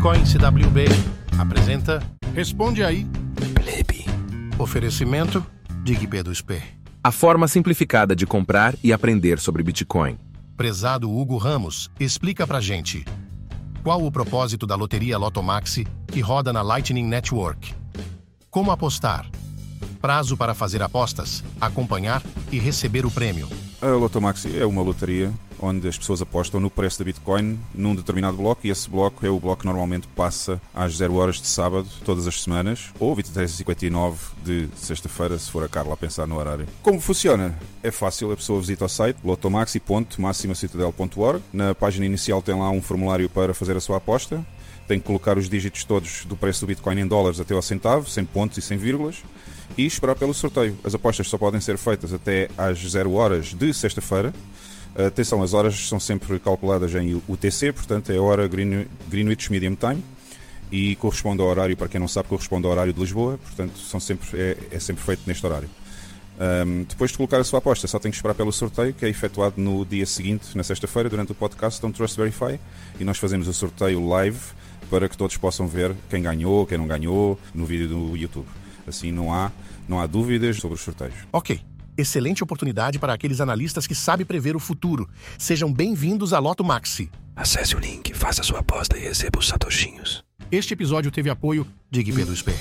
Bitcoin CWB apresenta Responde aí. Plebe. Oferecimento Dig Pedro SP. A forma simplificada de comprar e aprender sobre Bitcoin. Prezado Hugo Ramos, explica pra gente. Qual o propósito da loteria Lotomaxi que roda na Lightning Network? Como apostar? Prazo para fazer apostas, acompanhar e receber o prêmio. A Lotomaxi é uma loteria onde as pessoas apostam no preço da Bitcoin num determinado bloco e esse bloco é o bloco que normalmente passa às 0 horas de sábado, todas as semanas, ou 23h59 de sexta-feira, se for a Carla a pensar no horário. Como funciona? É fácil, a pessoa visita o site lotomaxi.maximacitadel.org. Na página inicial tem lá um formulário para fazer a sua aposta. Tem que colocar os dígitos todos do preço do Bitcoin em dólares até ao centavo, sem pontos e sem vírgulas e esperar pelo sorteio. As apostas só podem ser feitas até às 0 horas de sexta-feira. Atenção, as horas são sempre calculadas em UTC, portanto é a hora Greenwich Medium Time e corresponde ao horário, para quem não sabe, corresponde ao horário de Lisboa, portanto são sempre, é, é sempre feito neste horário. Um, depois de colocar a sua aposta, só tem que esperar pelo sorteio, que é efetuado no dia seguinte, na sexta-feira, durante o podcast Don't Trust Verify, e nós fazemos o sorteio live para que todos possam ver quem ganhou, quem não ganhou, no vídeo do YouTube. Assim não há, não há dúvidas sobre os sorteios. Ok. Excelente oportunidade para aqueles analistas que sabem prever o futuro. Sejam bem-vindos à Loto Maxi. Acesse o link, faça sua aposta e receba os satoshinhos. Este episódio teve apoio de Gui Pedro Spé.